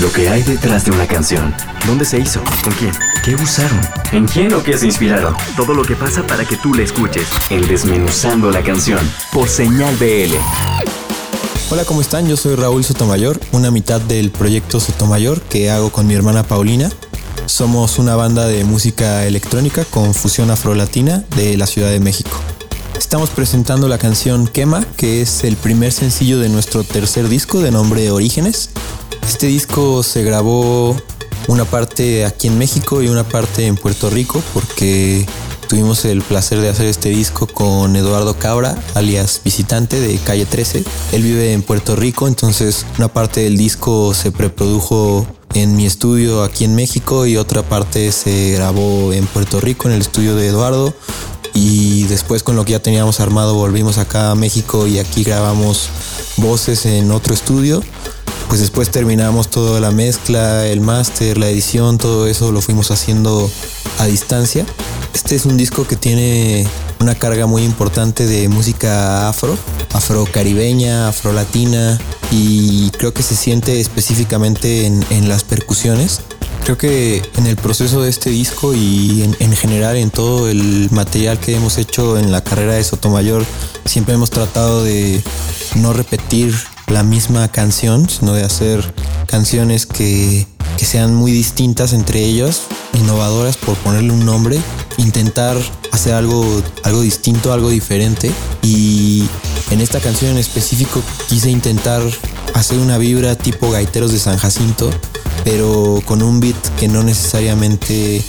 Lo que hay detrás de una canción. ¿Dónde se hizo? ¿Con quién? ¿Qué usaron? ¿En quién o qué se inspiraron? Todo lo que pasa para que tú la escuches. En Desmenuzando la canción. Por Señal BL. Hola, ¿cómo están? Yo soy Raúl Sotomayor, una mitad del proyecto Sotomayor que hago con mi hermana Paulina. Somos una banda de música electrónica con fusión afrolatina de la Ciudad de México. Estamos presentando la canción Quema, que es el primer sencillo de nuestro tercer disco de nombre Orígenes. Este disco se grabó una parte aquí en México y una parte en Puerto Rico porque tuvimos el placer de hacer este disco con Eduardo Cabra, alias visitante de Calle 13. Él vive en Puerto Rico, entonces una parte del disco se preprodujo en mi estudio aquí en México y otra parte se grabó en Puerto Rico en el estudio de Eduardo y después con lo que ya teníamos armado volvimos acá a México y aquí grabamos voces en otro estudio. Pues después terminamos toda la mezcla, el máster, la edición, todo eso lo fuimos haciendo a distancia. Este es un disco que tiene una carga muy importante de música afro, afro-caribeña, afro-latina y creo que se siente específicamente en, en las percusiones. Creo que en el proceso de este disco y en, en, general en todo el material que hemos hecho en la carrera de Sotomayor, siempre hemos tratado de no repetir la misma canción, sino de hacer canciones que, que sean muy distintas entre ellas, innovadoras por ponerle un nombre, intentar hacer algo, algo distinto, algo diferente. Y en esta canción en específico quise intentar hacer una vibra tipo gaiteros de San Jacinto, pero con un beat que no necesariamente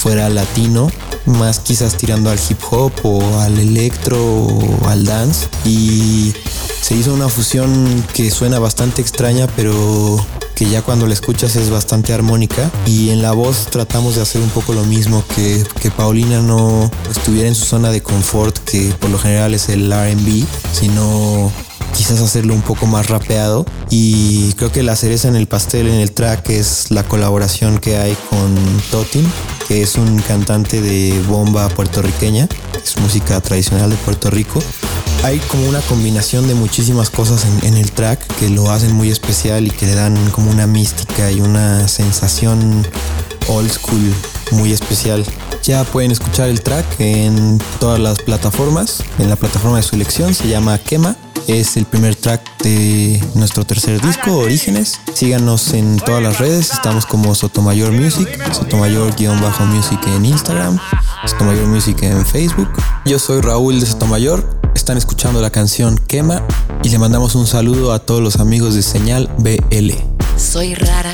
fuera latino, más quizás tirando al hip hop o al electro o al dance. Y se hizo una fusión que suena bastante extraña, pero que ya cuando la escuchas es bastante armónica. Y en la voz tratamos de hacer un poco lo mismo, que, que Paulina no estuviera en su zona de confort, que por lo general es el RB, sino quizás hacerlo un poco más rapeado. Y creo que la cereza en el pastel en el track es la colaboración que hay con Totin que es un cantante de bomba puertorriqueña. Es música tradicional de Puerto Rico. Hay como una combinación de muchísimas cosas en, en, el track que lo hacen muy especial y que le dan como una mística y una sensación old school muy especial. Ya pueden escuchar el track en todas las plataformas, en la plataforma de su elección, se llama Quema. Es el primer track de nuestro tercer disco, Orígenes. Síganos en todas las redes, estamos como Sotomayor Music, Sotomayor-Music en Instagram, Sotomayor Music en Facebook. Yo soy Raúl de Sotomayor, están escuchando la canción Quema y le mandamos un saludo a todos los amigos de Señal BL. Soy rara,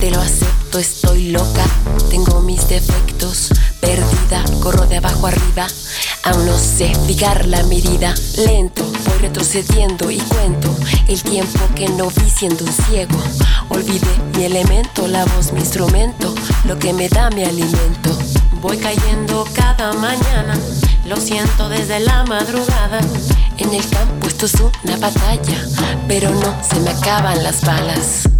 te lo acepto, estoy loca, tengo mis defectos, perdida, corro de abajo arriba, aún no sé fijar la medida, lento, voy retrocediendo y cuento el tiempo que no vi siendo un ciego, olvidé mi elemento, la voz, mi instrumento, lo que me da mi alimento, voy cayendo cada mañana, lo siento desde la madrugada, en el campo esto es una batalla, pero no se me acaban las balas.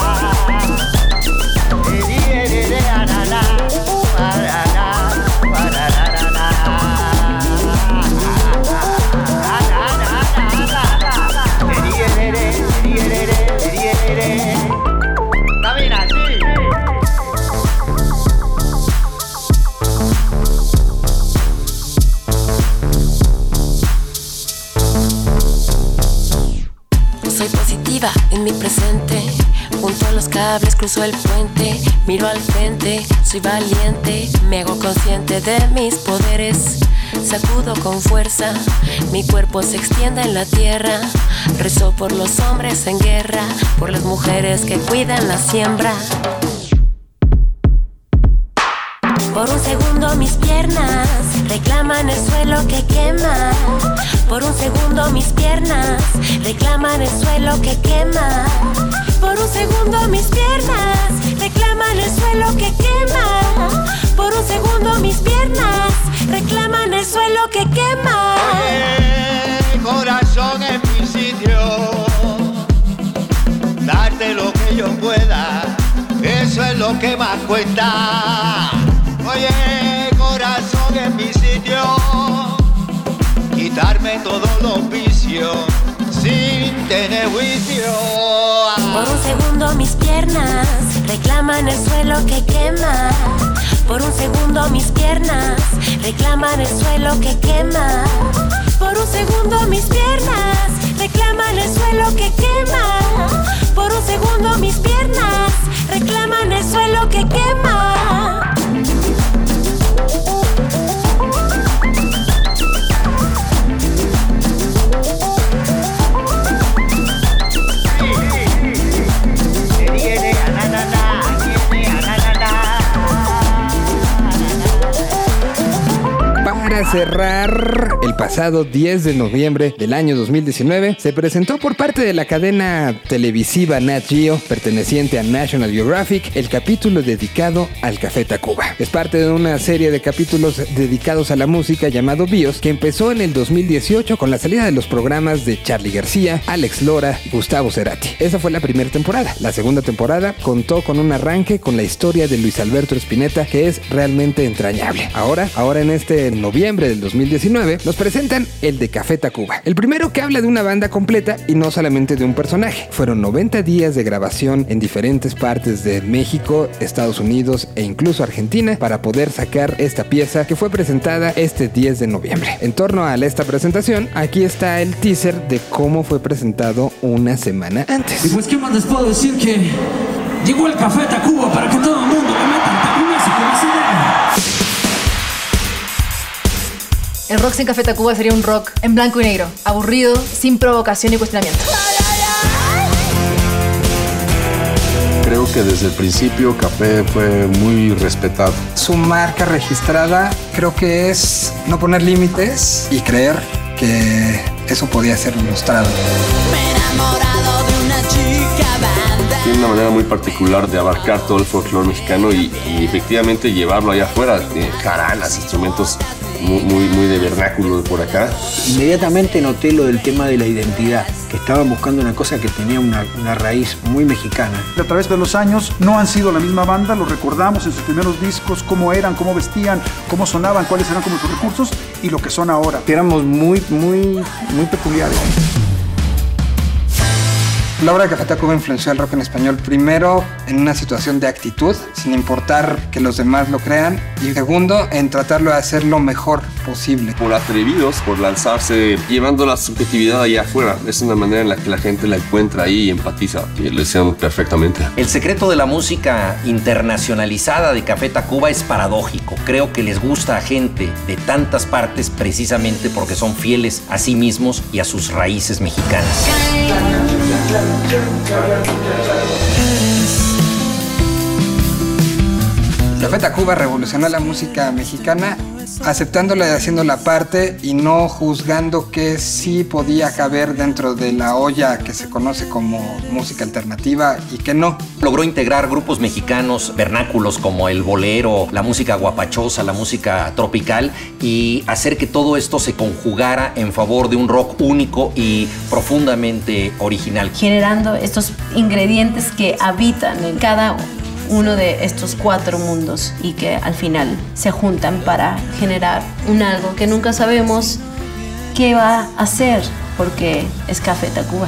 Cables cruzo el puente. Miro al frente, soy valiente. Me hago consciente de mis poderes. Sacudo con fuerza, mi cuerpo se extiende en la tierra. Rezo por los hombres en guerra, por las mujeres que cuidan la siembra. Por un segundo mis piernas reclaman el suelo que quema. Por un segundo mis piernas reclaman el suelo que quema. Por un segundo mis piernas reclaman el suelo que quema. Por un segundo mis piernas reclaman el suelo que quema. Oye, corazón en mi sitio, darte lo que yo pueda, eso es lo que más cuenta. Oye, quitarme todos los vicios sin tener juicio. Por un segundo mis piernas reclaman el suelo que quema. Por un segundo mis piernas reclaman el suelo que quema. Por un segundo mis piernas reclaman el suelo que quema. Por un segundo mis piernas reclaman el suelo que quema. Cerrar, el pasado 10 de noviembre del año 2019 se presentó por parte de la cadena televisiva Nat Geo, perteneciente a National Geographic, el capítulo dedicado al Café Tacuba. Es parte de una serie de capítulos dedicados a la música llamado BIOS que empezó en el 2018 con la salida de los programas de Charlie García, Alex Lora y Gustavo Cerati. Esa fue la primera temporada. La segunda temporada contó con un arranque con la historia de Luis Alberto Spinetta que es realmente entrañable. Ahora, ahora en este noviembre del 2019 nos presentan el de Café Tacuba. El primero que habla de una banda completa y no solamente de un personaje. Fueron 90 días de grabación en diferentes partes de México, Estados Unidos e incluso Argentina para poder sacar esta pieza que fue presentada este 10 de noviembre. En torno a esta presentación, aquí está el teaser de cómo fue presentado una semana antes. Y pues, ¿qué más les puedo decir? Que llegó el Café Tacuba para que todo El rock sin Café Tacuba sería un rock en blanco y negro, aburrido, sin provocación y cuestionamiento. Creo que desde el principio Café fue muy respetado. Su marca registrada creo que es no poner límites y creer que eso podía ser mostrado. Tiene una manera muy particular de abarcar todo el folclore mexicano y, y efectivamente llevarlo allá afuera. jaranas, instrumentos muy, muy, muy de vernáculo de por acá. Inmediatamente noté lo del tema de la identidad, que estaban buscando una cosa que tenía una, una raíz muy mexicana. A través de los años no han sido la misma banda, los recordamos en sus primeros discos, cómo eran, cómo vestían, cómo sonaban, cuáles eran como sus recursos y lo que son ahora. Éramos muy, muy, muy peculiares. La obra de Café Tacuba influenció al rock en español primero en una situación de actitud, sin importar que los demás lo crean, y segundo en tratarlo de hacer lo mejor posible. Por atrevidos, por lanzarse, llevando la subjetividad allá afuera. Es una manera en la que la gente la encuentra ahí y empatiza, que lo hicieron perfectamente. El secreto de la música internacionalizada de Café Tacuba es paradójico. Creo que les gusta a gente de tantas partes precisamente porque son fieles a sí mismos y a sus raíces mexicanas. Café Tacuba revolucionó la música mexicana aceptándola y haciendo la parte y no juzgando que sí podía caber dentro de la olla que se conoce como música alternativa y que no. Logró integrar grupos mexicanos vernáculos como el bolero, la música guapachosa, la música tropical y hacer que todo esto se conjugara en favor de un rock único y profundamente original. generando estos ingredientes que habitan en cada uno de estos cuatro mundos y que al final se juntan para generar un algo que nunca sabemos qué va a hacer porque es Café Tacuba.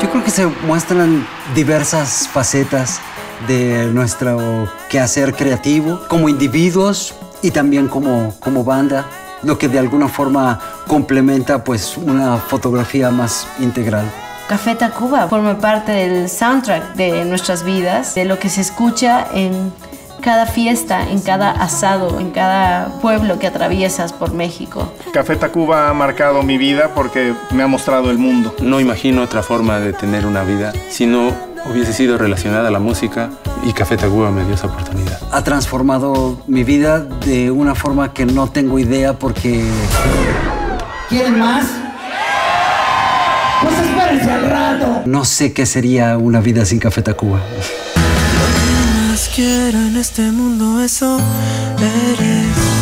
Yo creo que se muestran diversas facetas de nuestro quehacer creativo, como individuos y también como, como banda. lo que de alguna forma complementa pues una fotografía más integral. Café Tacuba forma parte del soundtrack de nuestras vidas, de lo que se escucha en cada fiesta, en cada asado, en cada pueblo que atraviesas por México. Café Tacuba ha marcado mi vida porque me ha mostrado el mundo. No imagino otra forma de tener una vida si no hubiese sido relacionada a la música y Café Tacuba me dio esa oportunidad. Ha transformado mi vida de una forma que no tengo idea porque... ¿Quieren más? Espérense al rato. No sé qué sería una vida sin Café Tacuba. más quiero en este mundo eso eres.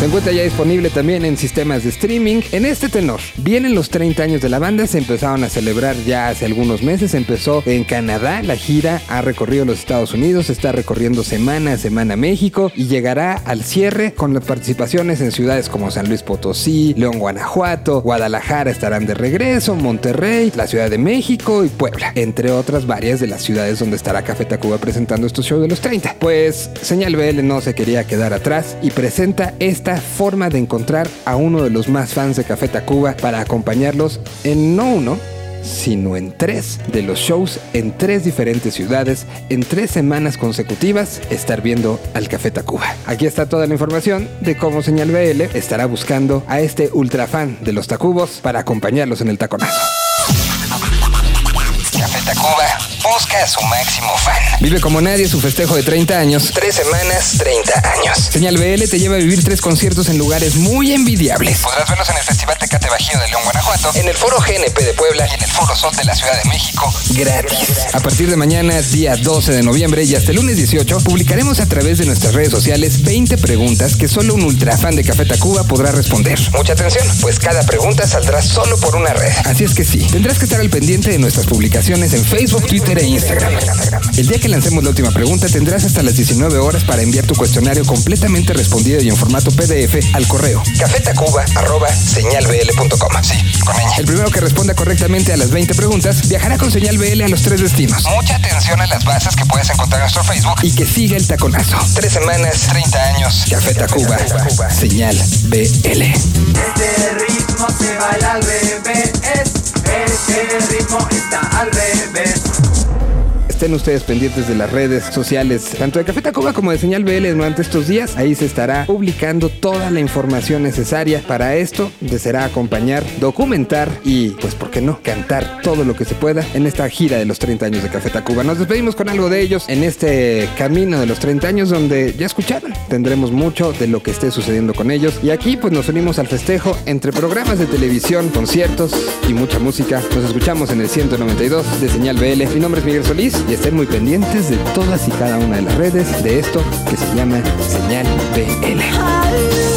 Se encuentra ya disponible también en sistemas de streaming. En este tenor, vienen los 30 años de la banda, se empezaron a celebrar ya hace algunos meses. Empezó en Canadá, la gira ha recorrido los Estados Unidos, está recorriendo semana a semana México y llegará al cierre con las participaciones en ciudades como San Luis Potosí, León, Guanajuato, Guadalajara estarán de regreso, Monterrey, la Ciudad de México y Puebla, entre otras varias de las ciudades donde estará Café Tacuba presentando estos shows de los 30. Pues Señal BL no se quería quedar atrás y presenta esta forma de encontrar a uno de los más fans de Café Tacuba para acompañarlos en no uno, sino en tres de los shows en tres diferentes ciudades, en tres semanas consecutivas, estar viendo al Café Tacuba. Aquí está toda la información de cómo Señal BL estará buscando a este ultra fan de los Tacubos para acompañarlos en el taconazo. Busca a su máximo fan. Vive como nadie su festejo de 30 años. Tres semanas, 30 años. Señal BL te lleva a vivir tres conciertos en lugares muy envidiables. Podrás verlos en el Festival Tecate Bajío de León, Guanajuato, en el Foro GNP de Puebla y en el Foro Sol de la Ciudad de México. Gratis. A partir de mañana, día 12 de noviembre y hasta el lunes 18, publicaremos a través de nuestras redes sociales 20 preguntas que solo un ultra fan de Café Tacuba podrá responder. Mucha atención, pues cada pregunta saldrá solo por una red. Así es que sí, tendrás que estar al pendiente de nuestras publicaciones en Facebook, Twitter e Instagram. El día que lancemos la última pregunta tendrás hasta las 19 horas para enviar tu cuestionario completamente respondido y en formato PDF al correo cafetacuba@señalbl.com. Sí, con ella. El primero que responda correctamente a las 20 preguntas viajará con Señal BL a los tres destinos. Mucha atención a las bases que puedes encontrar en nuestro Facebook y que siga el taconazo. Tres semanas, 30 años. Café Tacuba, Señal BL. Este ritmo se baila al revés. Este ritmo está al revés. Estén ustedes pendientes de las redes sociales, tanto de Café Tacuba como de Señal BL durante estos días. Ahí se estará publicando toda la información necesaria para esto. Deseará acompañar, documentar y, pues, ¿por qué no? Cantar todo lo que se pueda en esta gira de los 30 años de Café Tacuba. Nos despedimos con algo de ellos en este camino de los 30 años donde ya escucharon. Tendremos mucho de lo que esté sucediendo con ellos. Y aquí, pues, nos unimos al festejo entre programas de televisión, conciertos y mucha música. Nos escuchamos en el 192 de Señal BL. Mi nombre es Miguel Solís y estén muy pendientes de todas y cada una de las redes de esto que se llama Señal BL.